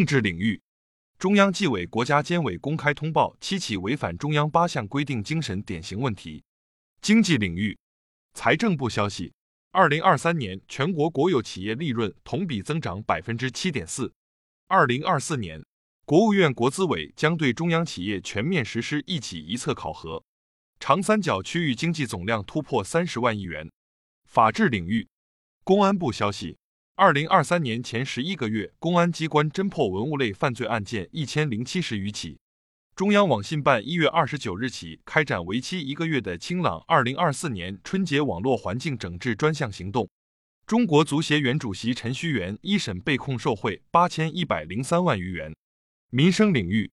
政治领域，中央纪委国家监委公开通报七起违反中央八项规定精神典型问题。经济领域，财政部消息，二零二三年全国国有企业利润同比增长百分之七点四。二零二四年，国务院国资委将对中央企业全面实施一企一策考核。长三角区域经济总量突破三十万亿元。法治领域，公安部消息，二零二三年前十一个月，公安机关侦破文物类犯罪案件一千零七十余起。中央网信办一月二十九日起开展为期一个月的“清朗”二零二四年春节网络环境整治专项行动。中国足协原主席陈戌源一审被控受贿八千一百零三万余元。民生领域，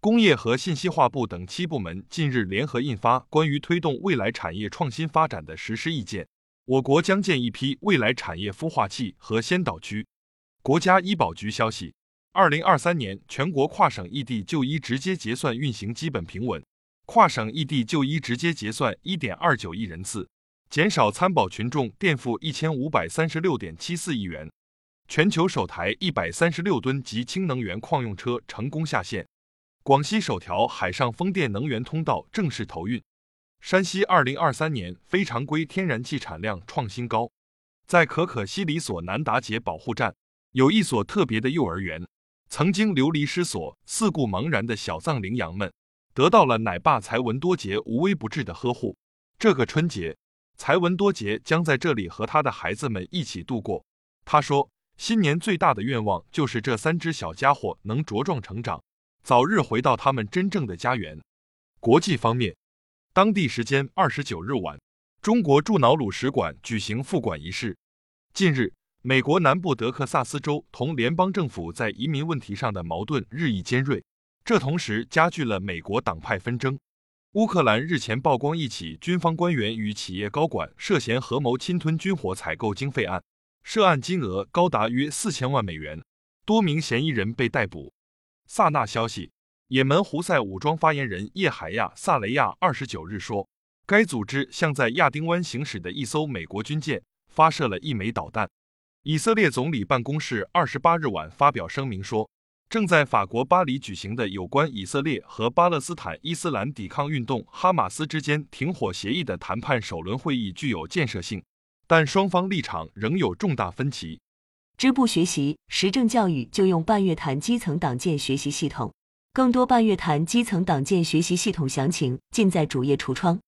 工业和信息化部等七部门近日联合印发《关于推动未来产业创新发展的实施意见》，我国将建一批未来产业孵化器和先导区。国家医保局消息，二零二三年全国跨省异地就医直接结算运行基本平稳，跨省异地就医直接结算一点二九亿人次。减少参保群众垫付一千五百三十六点七四亿元。全球首台一百三十六吨级氢能源矿用车成功下线。广西首条海上风电能源通道正式投运。山西二零二三年非常规天然气产量创新高。在可可西里所南达杰保护站，有一所特别的幼儿园。曾经流离失所、四顾茫然的小藏羚羊们，得到了奶爸才文多杰无微不至的呵护。这个春节。才文多杰将在这里和他的孩子们一起度过。他说，新年最大的愿望就是这三只小家伙能茁壮成长，早日回到他们真正的家园。国际方面，当地时间二十九日晚，中国驻瑙鲁使馆举行复馆仪式。近日，美国南部德克萨斯州同联邦政府在移民问题上的矛盾日益尖锐，这同时加剧了美国党派纷争。乌克兰日前曝光一起军方官员与企业高管涉嫌合谋侵吞军火采购经费案，涉案金额高达约四千万美元，多名嫌疑人被逮捕。萨那消息，也门胡塞武装发言人叶海亚·萨雷亚二十九日说，该组织向在亚丁湾行驶的一艘美国军舰发射了一枚导弹。以色列总理办公室二十八日晚发表声明说。正在法国巴黎举行的有关以色列和巴勒斯坦伊斯兰抵抗运动哈马斯之间停火协议的谈判首轮会议具有建设性，但双方立场仍有重大分歧。支部学习时政教育就用半月谈基层党建学习系统，更多半月谈基层党建学习系统详情尽在主页橱窗。